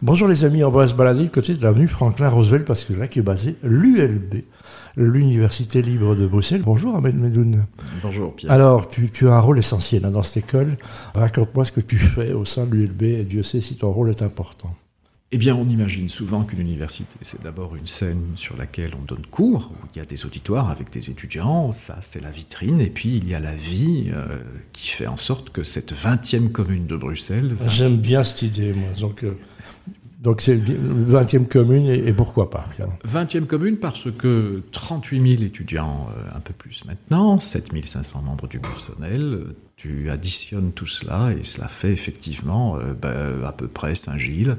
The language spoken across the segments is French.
Bonjour les amis, on va se balader du côté de l'avenue Franklin Roosevelt parce que là qui est basé l'ULB, l'Université libre de Bruxelles. Bonjour Ahmed Medoun. Bonjour Pierre. Alors tu, as un rôle essentiel hein, dans cette école. Raconte-moi ce que tu fais au sein de l'ULB et Dieu sait si ton rôle est important. Eh bien, on imagine souvent qu'une université, c'est d'abord une scène sur laquelle on donne cours, où il y a des auditoires avec des étudiants, ça c'est la vitrine, et puis il y a la vie euh, qui fait en sorte que cette 20e commune de Bruxelles... J'aime bien cette idée, moi. Donc, euh, donc c'est 20e commune et, pourquoi pas 20e commune parce que 38 000 étudiants, euh, un peu plus maintenant, 7 500 membres du personnel, tu additionnes tout cela et cela fait effectivement euh, ben, à peu près Saint-Gilles.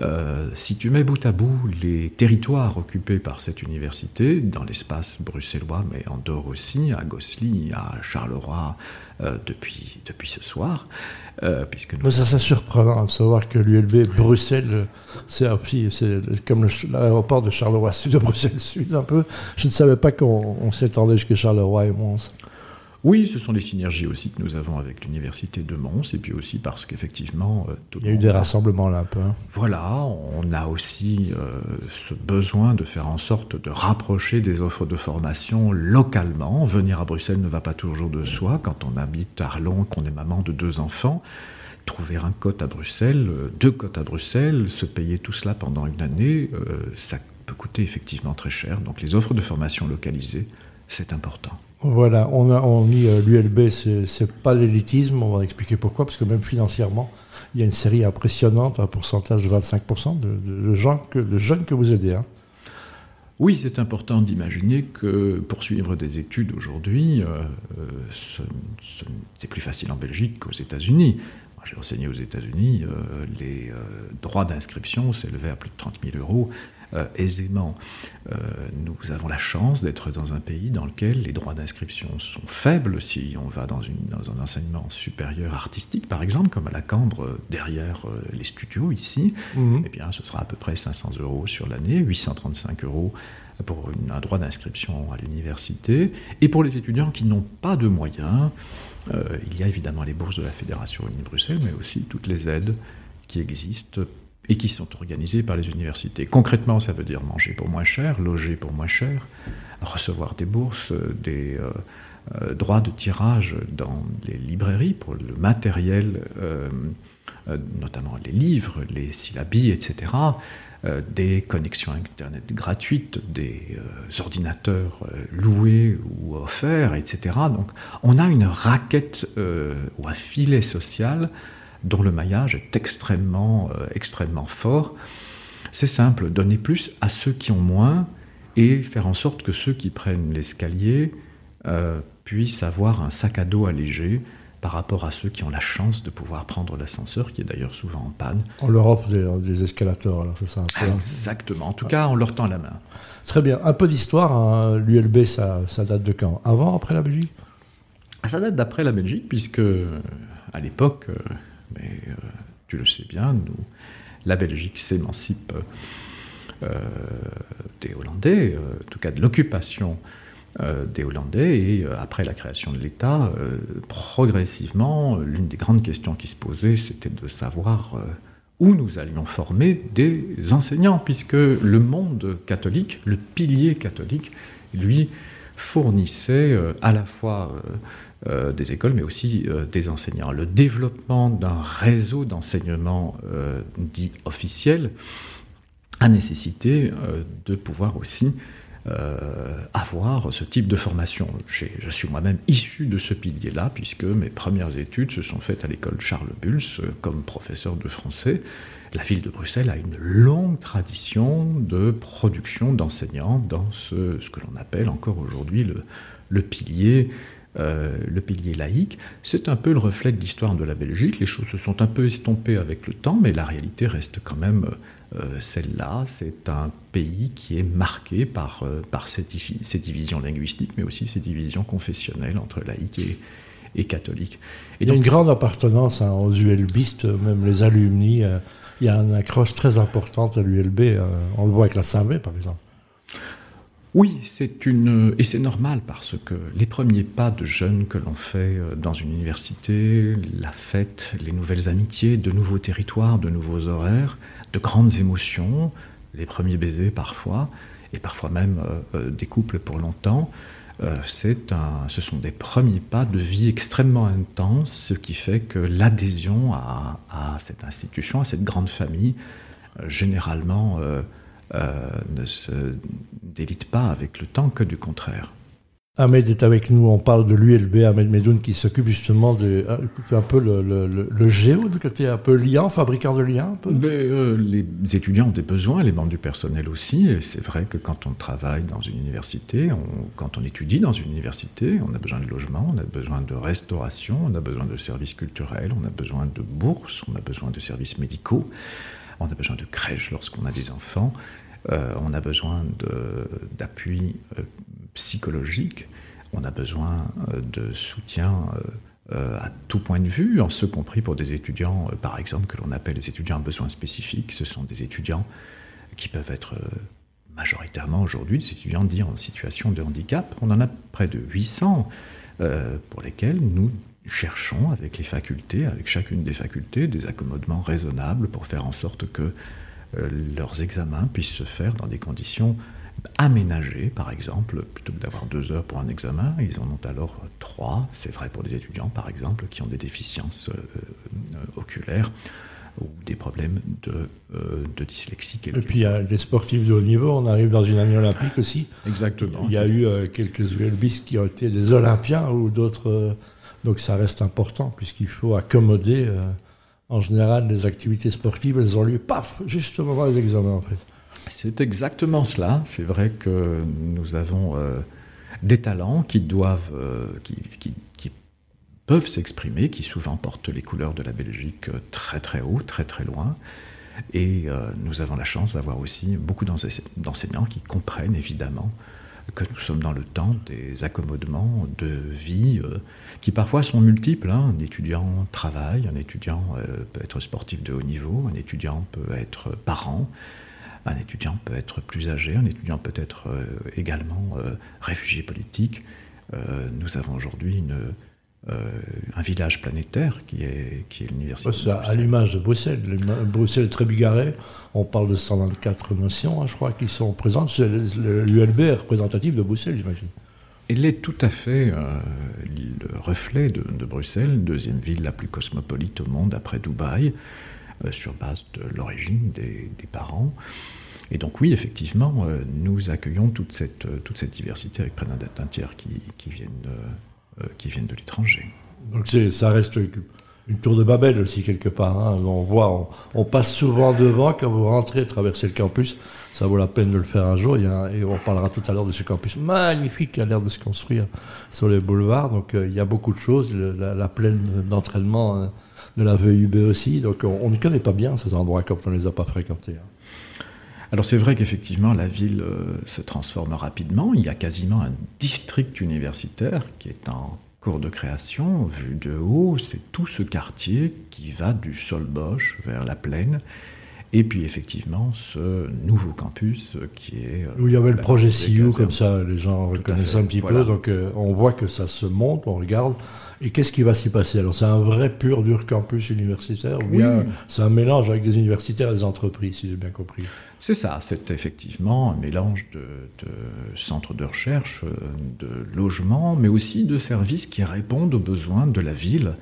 Euh, si tu mets bout à bout les territoires occupés par cette université, dans l'espace bruxellois, mais en dehors aussi, à Gosselies, à Charleroi, depuis, depuis ce soir, euh, puisque Ça, c'est surprenant de savoir que l'ULB Bruxelles, c'est comme l'aéroport de Charleroi-Sud, de Bruxelles-Sud un peu. Je ne savais pas qu'on s'étendait jusqu'à Charleroi et Mons. Oui, ce sont les synergies aussi que nous avons avec l'université de Mons, et puis aussi parce qu'effectivement... Euh, Il y a eu des rassemblements là un peu. Hein. Voilà, on a aussi euh, ce besoin de faire en sorte de rapprocher des offres de formation localement. Venir à Bruxelles ne va pas toujours de soi. Quand on habite à Arlon, qu'on est maman de deux enfants, trouver un cote à Bruxelles, euh, deux cotes à Bruxelles, se payer tout cela pendant une année, ça peut coûter effectivement très cher. Donc les offres de formation localisées, c'est important. Voilà, on a on dit euh, l'ULB, c'est pas l'élitisme, on va expliquer pourquoi, parce que même financièrement, il y a une série impressionnante, un pourcentage de 25% de, jeunes que vous aidez. Hein. Oui, c'est important d'imaginer que poursuivre des études aujourd'hui, euh, euh, c'est plus facile en Belgique qu'aux États-Unis. J'ai enseigné aux États-Unis, les droits d'inscription s'élevaient à plus de 30 000 euros euh, aisément. Euh, nous avons la chance d'être dans un pays dans lequel les droits d'inscription sont faibles. Si on va dans, une, dans, un enseignement supérieur artistique, par exemple, comme à la Cambre, euh, derrière les studios ici, mhm. eh bien, ce sera à peu près 500 euros sur l'année, 835 euros pour un droit d'inscription à l'université. Et pour les étudiants qui n'ont pas de moyens, il y a évidemment les bourses de la Fédération Uni-Bruxelles, mais aussi toutes les aides qui existent et qui sont organisées par les universités. Concrètement, ça veut dire manger pour moins cher, loger pour moins cher, recevoir des bourses, des euh, euh, droits de tirage dans les librairies pour le matériel, euh, notamment les livres, les syllabies, etc. des connexions Internet gratuites, des ordinateurs loués ou offerts, etc. Donc on a une raquette ou un filet social dont le maillage est extrêmement, euh, extrêmement fort. C'est simple, donner plus à ceux qui ont moins et faire en sorte que ceux qui prennent l'escalier euh, puissent avoir un sac à dos allégé par rapport à ceux qui ont la chance de pouvoir prendre l'ascenseur, qui est d'ailleurs souvent en panne. On leur offre des, escalators, alors c'est ça hein Exactement, en tout cas, on leur tend la main. Très bien. Un peu d'histoire, hein. l'ULB, ça, ça, date de quand? Avant, après la Belgique? Ça date d'après la Belgique, puisque à l'époque, euh, mais euh, tu le sais bien, nous, la Belgique s'émancipe euh, des Hollandais, euh, en tout cas de l'occupation des Hollandais, et après la création de l'État, progressivement, l'une des grandes questions qui se posaient, c'était de savoir où nous allions former des enseignants, puisque le monde catholique, le pilier catholique, lui, fournissait à la fois euh, des écoles, mais aussi euh, des enseignants. Le développement d'un réseau d'enseignement euh, dit officiel a nécessité de pouvoir aussi avoir ce type de formation. Je suis moi-même issu de ce pilier-là, puisque mes premières études se sont faites à l'école Charles Bulls comme professeur de français. La ville de Bruxelles a une longue tradition de production d'enseignants dans ce, que l'on appelle encore aujourd'hui le pilier euh, le pilier laïque, c'est un peu le reflet de l'histoire de la Belgique. Les choses se sont un peu estompées avec le temps, mais la réalité reste quand même euh, celle-là. C'est un pays qui est marqué par, euh, par ces, divisions linguistiques, mais aussi ces divisions confessionnelles entre laïcs et, catholiques. Et il y a une grande appartenance hein, aux ULBistes, même les alumni. il y a une accroche très importante à l'ULB. on le voit avec la saint par exemple. Oui, c'est une et c'est normal parce que les premiers pas de jeunes que l'on fait euh, dans une université, la fête, les nouvelles amitiés, de nouveaux territoires, de nouveaux horaires, de grandes émotions, les premiers baisers parfois, et parfois même euh, euh, des couples pour longtemps, un, ce sont des premiers pas de vie extrêmement intenses, ce qui fait que l'adhésion à, cette institution, à cette grande famille, généralement ne se délite pas avec le temps que du contraire. Ahmed est avec nous, on parle de l'ULB, Ahmed Medoun, qui s'occupe justement de euh, un peu le, le, le, géo, du côté un peu liant, fabricant de liens. Euh, les étudiants ont des besoins, les membres du personnel aussi, et c'est vrai que quand on travaille dans une université, quand on étudie dans une université, on a besoin de logement, on a besoin de restauration, on a besoin de services culturels, on a besoin de bourses, on a besoin de services médicaux. On a besoin de crèches lorsqu'on a des enfants. Euh, on a besoin d'appui euh, psychologique. On a besoin euh, de soutien à tout point de vue, en ce compris pour des étudiants, par exemple, que l'on appelle les étudiants à besoins spécifiques. Ce sont des étudiants qui peuvent être majoritairement aujourd'hui des étudiants dits en situation de handicap. On en a près de 800 pour lesquels nous cherchons avec les facultés, avec chacune des facultés, des accommodements raisonnables pour faire en sorte que euh, leurs examens puissent se faire dans des conditions aménagées, par exemple, plutôt que d'avoir deux heures pour un examen, ils en ont alors trois. C'est vrai pour des étudiants, par exemple, qui ont des déficiences euh, euh, oculaires ou des problèmes de, de dyslexie. Et puis il y a les sportifs de haut niveau, on arrive dans une année olympique aussi. Exactement. Il y a eu quelques ULBistes qui ont été des Olympiens ou d'autres donc ça reste important puisqu'il faut accommoder, euh, en général, les activités sportives, elles ont lieu, paf, juste au moment des examens en fait. C'est exactement cela. C'est vrai que nous avons euh, des talents qui doivent, euh, qui, qui, peuvent s'exprimer, qui souvent portent les couleurs de la Belgique très très haut, très très loin. Et nous avons la chance d'avoir aussi beaucoup d'enseignants qui comprennent évidemment que nous sommes dans le temps des accommodements de vie euh, qui parfois sont multiples. Hein. Un étudiant travaille, un étudiant euh, peut être sportif de haut niveau, un étudiant peut être parent, un étudiant peut être plus âgé, un étudiant peut être euh, également réfugié politique. nous avons aujourd'hui une euh, un village planétaire qui est, qui est l'université. à l'image de Bruxelles. Bruxelles est très bigarré. On parle de 124 nations, hein, je crois, qui sont présentes. L'ULB est représentatif de Bruxelles, j'imagine. Elle est tout à fait euh, le reflet de, Bruxelles, deuxième ville la plus cosmopolite au monde après Dubaï, euh, sur base de l'origine des, parents. Et donc oui, effectivement, nous accueillons toute cette, toute cette diversité avec près d'un tiers qui, qui viennent euh, qui viennent de l'étranger. Donc ça reste une tour de Babel aussi quelque part. Hein. On voit, on, passe souvent devant quand vous rentrez, traversez le campus. Ça vaut la peine de le faire un jour. et on parlera tout à l'heure de ce campus magnifique qui a l'air de se construire sur les boulevards. Donc euh, il y a beaucoup de choses. la, plaine d'entraînement hein, de la VUB aussi. Donc on, ne connaît pas bien ces endroits quand on ne les a pas fréquentés. Hein. Alors c'est vrai qu'effectivement la ville euh, se transforme rapidement. Il y a quasiment un district universitaire qui est en cours de création. Vu de haut, c'est tout ce quartier qui va du Solbosch vers la plaine. Et puis effectivement, ce nouveau campus qui est... Euh, Où il y avait le projet CIU, comme ça, les gens reconnaissent un petit peu. Donc euh, on voit que ça se monte, on regarde. Et qu'est-ce qui va s'y passer? Alors c'est un vrai pur dur campus universitaire ou bien c'est un mélange avec des universitaires et des entreprises, si j'ai bien compris? C'est ça, c'est effectivement un mélange de, de centres de recherche, euh, de logements, mais aussi de services qui répondent aux besoins de la ville.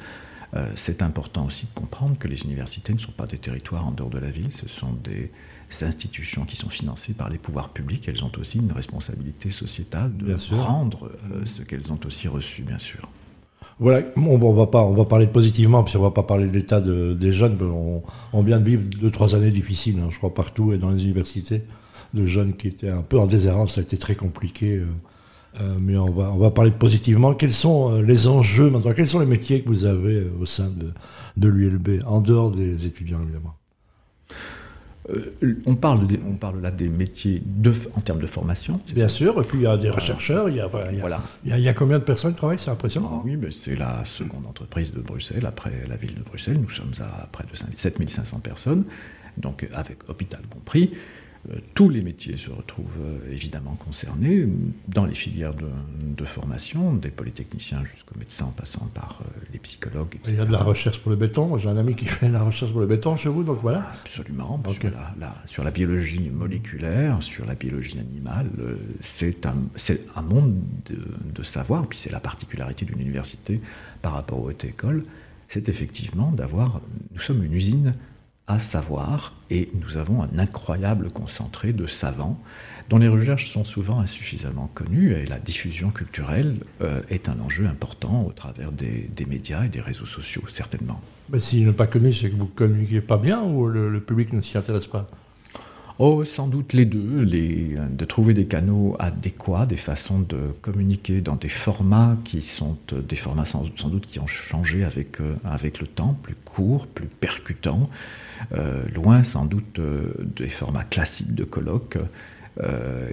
Euh, c'est important aussi de comprendre que les universités ne sont pas des territoires en dehors de la ville, ce sont des institutions qui sont financées par les pouvoirs publics. Elles ont aussi une responsabilité sociétale de rendre euh, ce qu'elles ont aussi reçu, bien sûr. Voilà, on, va pas, on va parler positivement, puis on va pas parler de l'état des jeunes. On, on, vient de vivre deux, trois années difficiles, hein, je crois, partout et dans les universités, de jeunes qui étaient un peu en déshérence. Ça a été très compliqué. Euh, euh, mais on va, on va parler positivement. Quels sont euh, les enjeux maintenant Quels sont les métiers que vous avez euh, au sein de, de l'ULB, en dehors des étudiants évidemment? On, parle on parle là des métiers de, en termes de formation. Bien sûr, et puis il y a des rechercheurs, il y a, il y a, voilà. il y a, combien de personnes qui travaillent C'est impressionnant. Ah oui, mais c'est la seconde entreprise de Bruxelles, après la ville de Bruxelles. Nous sommes à près de 7500 personnes, donc avec hôpital compris. Euh, tous les métiers se retrouvent euh, évidemment concernés dans les filières de, formation, des polytechniciens jusqu'aux médecins en passant par euh, les psychologues, etc. Il y a de la recherche pour le béton. J'ai un ami qui fait de la recherche pour le béton chez vous, donc voilà. Absolument. Sur, la, sur, la, biologie moléculaire, sur la biologie animale, c'est un, un, monde de, de savoir, puis c'est la particularité d'une université par rapport aux hautes écoles, c'est effectivement d'avoir. Nous sommes une usine à savoir, et nous avons un incroyable concentré de savants dont les recherches sont souvent insuffisamment connues, et la diffusion culturelle euh, est un enjeu important au travers des, médias et des réseaux sociaux, certainement. Mais s'il n'est pas connu, c'est que vous ne communiquez pas bien ou le, public ne s'y intéresse pas? Oh, sans doute les deux, de trouver des canaux adéquats, des façons de communiquer dans des formats qui sont euh, des formats sans, doute qui ont changé avec, euh, avec le temps, plus courts, plus percutants, euh, loin sans doute des formats classiques de colloques.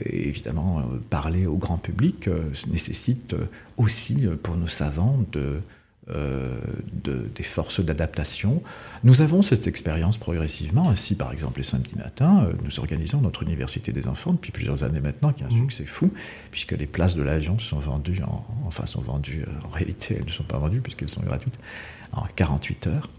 Évidemment, parler au grand public nécessite aussi pour nos savants de, des forces d'adaptation. Nous avons cette expérience progressivement. Ainsi, par exemple, les samedis matins, nous organisons notre université des enfants depuis plusieurs années maintenant, qui a un mmh. succès fou, puisque les places de l'avion sont vendues, enfin sont vendues, en réalité elles ne sont pas vendues puisqu'elles sont gratuites, en 48 heures.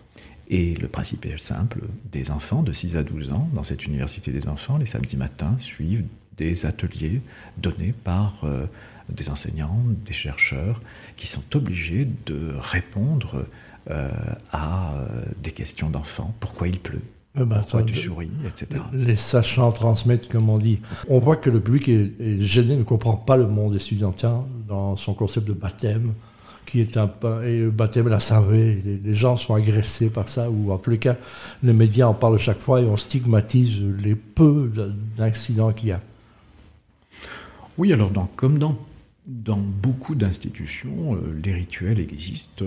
Et le principe est simple, des enfants de 6 à 12 ans, dans cette université des enfants, les samedis matins, suivent des ateliers donnés par euh, des enseignants, des chercheurs, qui sont obligés de répondre euh, à euh, des questions d'enfants. Pourquoi il pleut? Bah, pourquoi tu souris, etc. Les sachants transmettent, comme on dit. On voit que le public est, gêné, ne comprend pas le monde étudiantin dans son concept de baptême, qui est un et le baptême la savée. Les, gens sont agressés par ça, ou en tous les cas, les médias en parlent chaque fois et on stigmatise les peu d'incidents qu'il y a. Oui, alors comme dans, dans beaucoup d'institutions, euh, les rituels existent.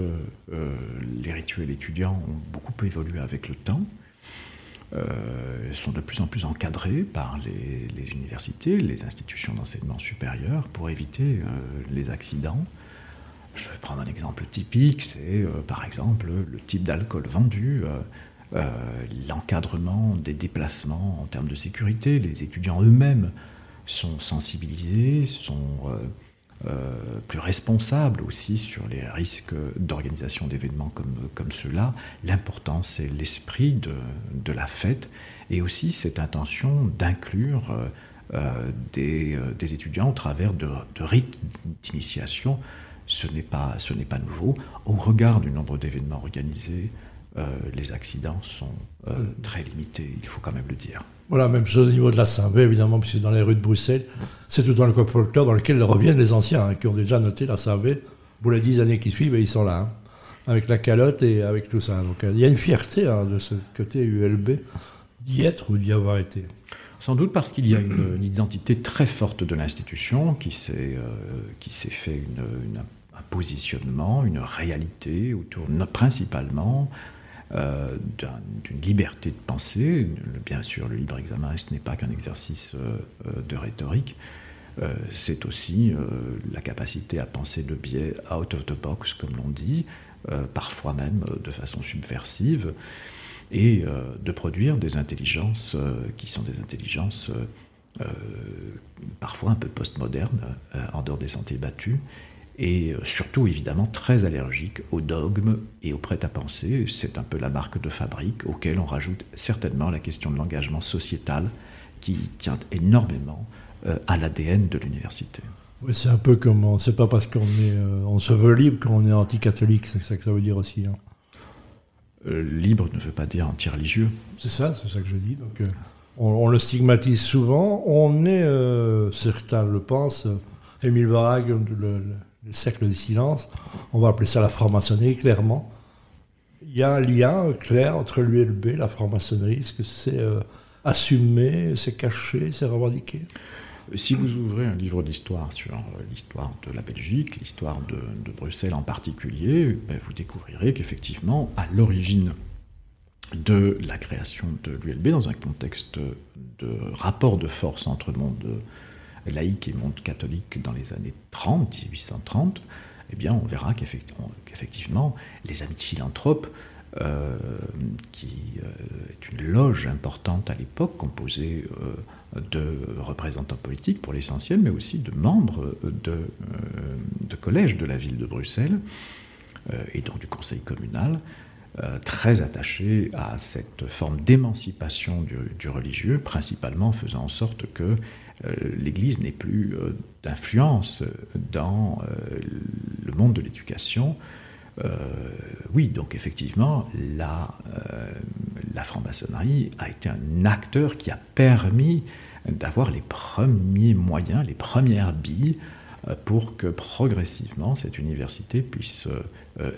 Euh, les rituels étudiants ont beaucoup évolué avec le temps. Euh, sont de plus en plus encadrés par les, universités, les institutions d'enseignement supérieur pour éviter les accidents. Je vais prendre un exemple typique, c'est euh, par exemple le type d'alcool vendu, euh, euh, l'encadrement des déplacements en termes de sécurité. Les étudiants eux-mêmes sont sensibilisés, sont plus responsables aussi sur les risques d'organisation d'événements comme, comme ceux-là. L'important, c'est l'esprit de, de, la fête et aussi cette intention d'inclure des, des, étudiants au travers de, de rites d'initiation ce n'est pas, pas nouveau. Au regard du nombre d'événements organisés, euh, les accidents sont euh, très limités, il faut quand même le dire. Voilà, même chose au niveau de la Saint-Vé, évidemment, puisque dans les rues de Bruxelles, c'est tout dans le club folklore dans lequel reviennent les anciens, hein, qui ont déjà noté la Saint-Vé pour les dix années qui suivent, et ils sont là, hein, avec la calotte et avec tout ça. Donc euh, il y a une fierté hein, de ce côté ULB d'y être ou d'y avoir été. Sans doute parce qu'il y a une, identité très forte de l'institution qui s'est qui s'est fait une, un positionnement, une réalité autour principalement euh, d'une liberté de penser. Bien sûr, le libre examen, ce n'est pas qu'un exercice euh, euh, de rhétorique, c'est aussi la capacité à penser le biais out of the box, comme l'on dit, parfois même de façon subversive, et de produire des intelligences qui sont des intelligences parfois un peu postmodernes, en dehors des sentiers battus, et euh, surtout évidemment très allergique au dogme et au prêt-à-penser. C'est un peu la marque de fabrique auquel on rajoute certainement la question de l'engagement sociétal qui tient énormément euh, à l'ADN de l'université. Oui, c'est un peu comme, c'est pas parce qu'on est, euh, on se veut libre qu'on est anti-catholique, c'est ça que ça veut dire aussi. Hein. libre ne veut pas dire anti-religieux. C'est ça, c'est ça que je dis. Donc, on, le stigmatise souvent. On est, certains le pensent, Émile Barag, le le cercle du silence, on va appeler ça la franc-maçonnerie, clairement. Il y a un lien clair entre l'ULB et la franc-maçonnerie. Est-ce que c'est euh, assumé, c'est caché, c'est revendiqué si vous ouvrez un livre d'histoire sur euh, l'histoire de la Belgique, l'histoire de, Bruxelles en particulier, ben, vous découvrirez qu'effectivement, à l'origine de la création de l'ULB, dans un contexte de rapport de force entre le monde laïque et monde catholique dans les années 30, 1830, eh bien, on verra qu'effectivement, les amis de philanthropes qui est une loge importante à l'époque, composée de représentants politiques pour l'essentiel, mais aussi de membres de, collèges de la ville de Bruxelles et donc du conseil communal. Euh, très attaché à cette forme d'émancipation du, religieux, principalement faisant en sorte que euh, l'Église n'ait plus euh, d'influence dans le monde de l'éducation. oui, donc effectivement, la, la franc-maçonnerie a été un acteur qui a permis d'avoir les premiers moyens, les premières billes pour que progressivement cette université puisse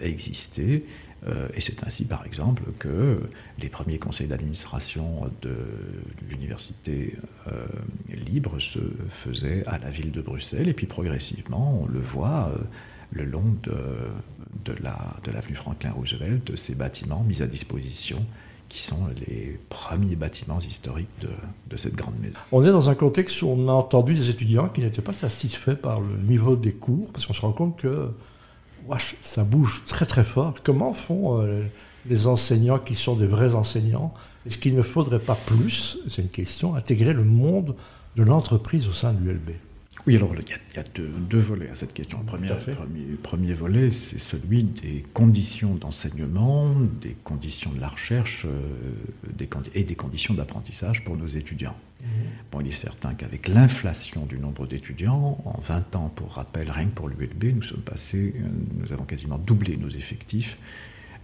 exister euh, et c'est ainsi, par exemple, que les premiers conseils d'administration de l'université euh, libre se faisaient à la ville de Bruxelles, et puis progressivement, on le voit euh, le long de, de l'avenue la, Franklin Roosevelt, ces bâtiments mis à disposition qui sont les premiers bâtiments historiques de, de, cette grande maison. On est dans un contexte où on a entendu des étudiants qui n'étaient pas satisfaits par le niveau des cours, parce qu'on se rend compte que ça bouge très très fort. Comment font euh, les enseignants qui sont des vrais enseignants? Est-ce qu'il ne faudrait pas plus, c'est une question, intégrer le monde de l'entreprise au sein de l'ULB oui, alors il y a, deux, volets à cette question. Le premier, premier, volet, c'est celui des conditions d'enseignement, des conditions de la recherche euh, et des conditions d'apprentissage pour nos étudiants. Mmh. Bon, il est certain qu'avec l'inflation du nombre d'étudiants, en 20 ans, pour rappel, rien que pour l'ULB, nous sommes passés, euh, nous avons quasiment doublé nos effectifs.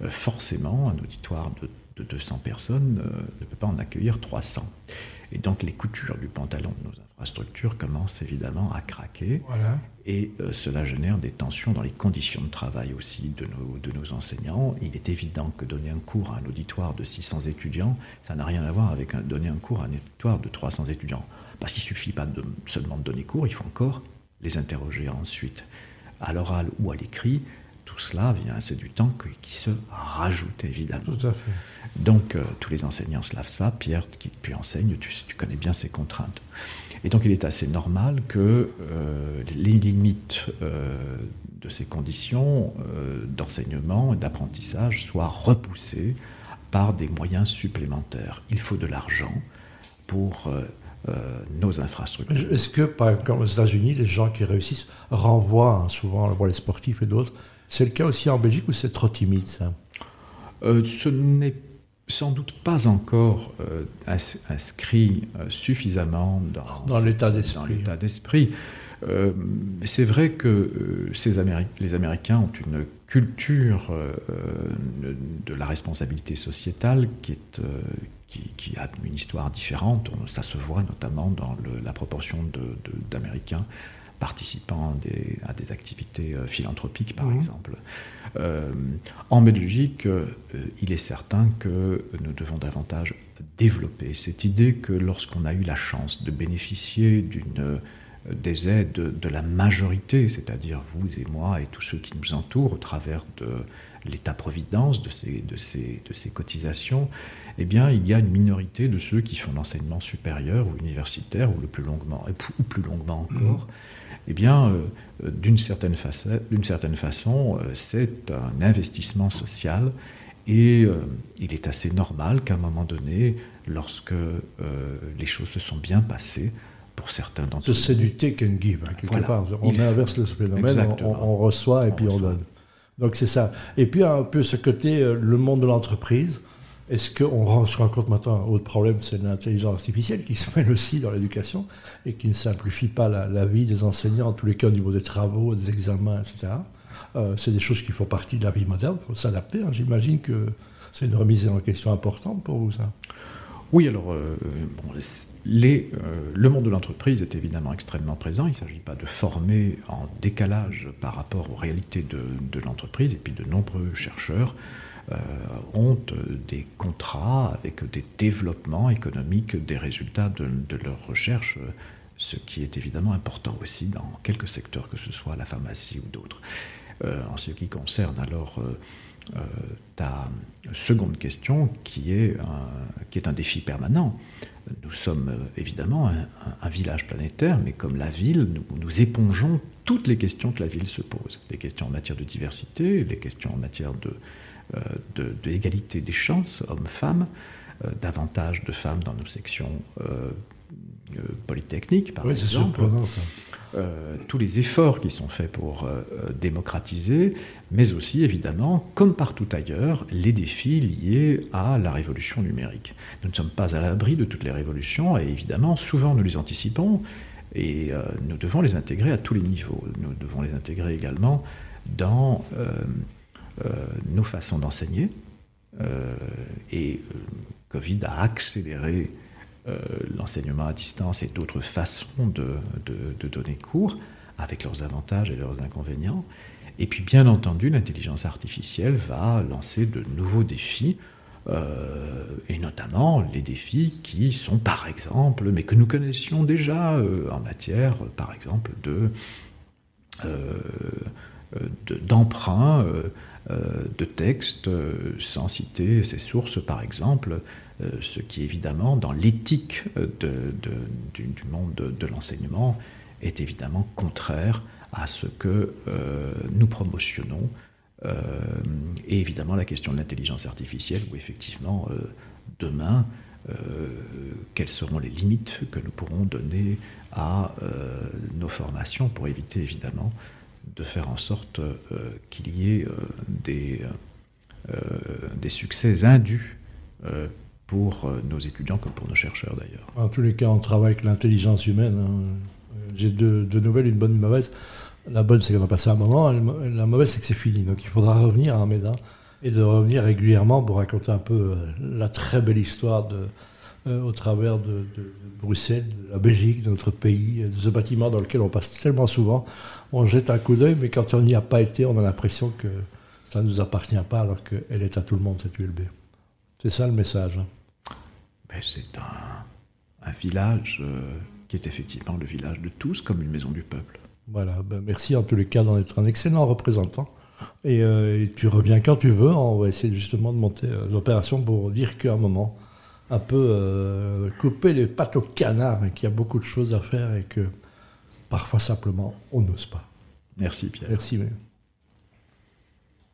Euh, forcément, un auditoire de, 200 personnes ne peut pas en accueillir 300. Et donc les coutures du pantalon de nos infrastructures commencent évidemment à craquer. Et euh, cela génère des tensions dans les conditions de travail aussi de nos, de nos enseignants. Il est évident que donner un cours à un auditoire de 600 étudiants, ça n'a rien à voir avec donner un cours à un auditoire de 300 étudiants. Parce qu'il ne suffit pas de, seulement de donner cours, il faut encore les interroger ensuite, à l'oral ou à l'écrit, tout cela vient, c'est du temps qui se rajoute évidemment. Tout à fait. Donc euh, tous les enseignants savent ça. Pierre, qui puis enseigne, tu, connais bien ces contraintes. Et donc il est assez normal que euh, les limites euh, de ces conditions d'enseignement et d'apprentissage soient repoussées par des moyens supplémentaires. Il faut de l'argent pour nos infrastructures. Est-ce que, par exemple, aux États-Unis, les gens qui réussissent renvoient hein, souvent, les sportifs et d'autres, c'est le cas aussi en Belgique ou c'est trop timide ça? Euh, Ce n'est sans doute pas encore euh, inscrit euh, suffisamment dans, l'état d'esprit. c'est vrai que ces les Américains ont une culture de la responsabilité sociétale qui, est, qui, a une histoire différente. Ça se voit notamment dans la proportion d'Américains participant à des activités euh, philanthropiques, par exemple. Euh, en Belgique, euh, il est certain que nous devons davantage développer cette idée que lorsqu'on a eu la chance de bénéficier d'une des aides de, la majorité, c'est-à-dire vous et moi et tous ceux qui nous entourent au travers de l'État-providence, de ces, de, ces, de ces cotisations, eh bien, il y a une minorité de ceux qui font l'enseignement supérieur ou universitaire, ou, le plus longuement, ou plus longuement encore, eh bien, euh, d'une certaine, certaine, façon, euh, c'est un investissement social et euh, il est assez normal qu'à un moment donné, lorsque les choses se sont bien passées, pour certains d'entre eux. C'est du take and give, hein, quelque part. On inverse le phénomène, on, reçoit et puis on donne. Donc c'est ça. Et puis un peu ce côté, le monde de l'entreprise, est-ce qu'on se rend compte maintenant, un autre problème, c'est l'intelligence artificielle qui se mêle aussi dans l'éducation et qui ne simplifie pas la, vie des enseignants, en tous les cas au niveau des travaux, des examens, etc. Euh, c'est des choses qui font partie de la vie moderne, il faut s'adapter. Hein. J'imagine que c'est une remise en question importante pour vous, ça. Oui, alors, euh, euh, le monde de l'entreprise est évidemment extrêmement présent. Il ne s'agit pas de former en décalage par rapport aux réalités de, l'entreprise, et puis de nombreux chercheurs ont des contrats avec des développements économiques des résultats de, leurs recherches, ce qui est évidemment important aussi dans quelques secteurs, que ce soit la pharmacie ou d'autres. Euh, en ce qui concerne alors euh, ta seconde question, qui est, un, qui est un défi permanent. Nous sommes évidemment un, village planétaire, mais comme la ville, nous, épongeons toutes les questions que la ville se pose. Les questions en matière de diversité, les questions en matière de d'égalité des chances hommes-femmes, davantage de femmes dans nos sections polytechniques, par oui, exemple. Ça. Euh, tous les efforts qui sont faits pour euh, démocratiser, mais aussi évidemment, comme partout ailleurs, les défis liés à la révolution numérique. Nous ne sommes pas à l'abri de toutes les révolutions, et évidemment, souvent nous les anticipons, et euh, nous devons les intégrer à tous les niveaux. Nous devons les intégrer également dans nos façons d'enseigner, et Covid a accéléré euh, l'enseignement à distance et d'autres façons de, donner cours, avec leurs avantages et leurs inconvénients. Et puis, bien entendu, l'intelligence artificielle va lancer de nouveaux défis, euh, et notamment les défis qui sont, par exemple, mais que nous connaissions déjà euh, en matière, par exemple, de, d'emprunt de textes, sans citer ces sources, par exemple, euh, ce qui évidemment, dans l'éthique euh, du, monde de, l'enseignement, est évidemment contraire à ce que euh, nous promotionnons. et évidemment la question de l'intelligence artificielle, où effectivement, demain, quelles seront les limites que nous pourrons donner à nos formations pour éviter évidemment de faire en sorte qu'il y ait des, des succès indus pour euh, nos étudiants comme pour nos chercheurs d'ailleurs. En tous les cas, on travaille avec l'intelligence humaine. Hein. J'ai deux, nouvelles, une bonne et une mauvaise. La bonne, c'est qu'on a passé un moment. La mauvaise, c'est que c'est fini. Donc il faudra revenir à Médin et de revenir régulièrement pour raconter un peu euh, la très belle histoire de, euh, au travers de, Bruxelles, de la Belgique, de notre pays, de ce bâtiment dans lequel on passe tellement souvent. On jette un coup d'œil, mais quand on n'y a pas été, on a l'impression que ça ne nous appartient pas alors qu'elle est à tout le monde, cette ULB. C'est ça le message. Hein. Ben, c'est un, village euh, qui est effectivement le village de tous, comme une maison du peuple. Voilà, ben, merci en tous les cas d'en être un excellent représentant. Euh, et, tu reviens quand tu veux. On va essayer justement de monter euh, l'opération pour dire qu'à un moment, un peu couper les pattes au canard, et qu'il y a beaucoup de choses à faire et que parfois simplement on n'ose pas. Merci Pierre. Merci. Mais...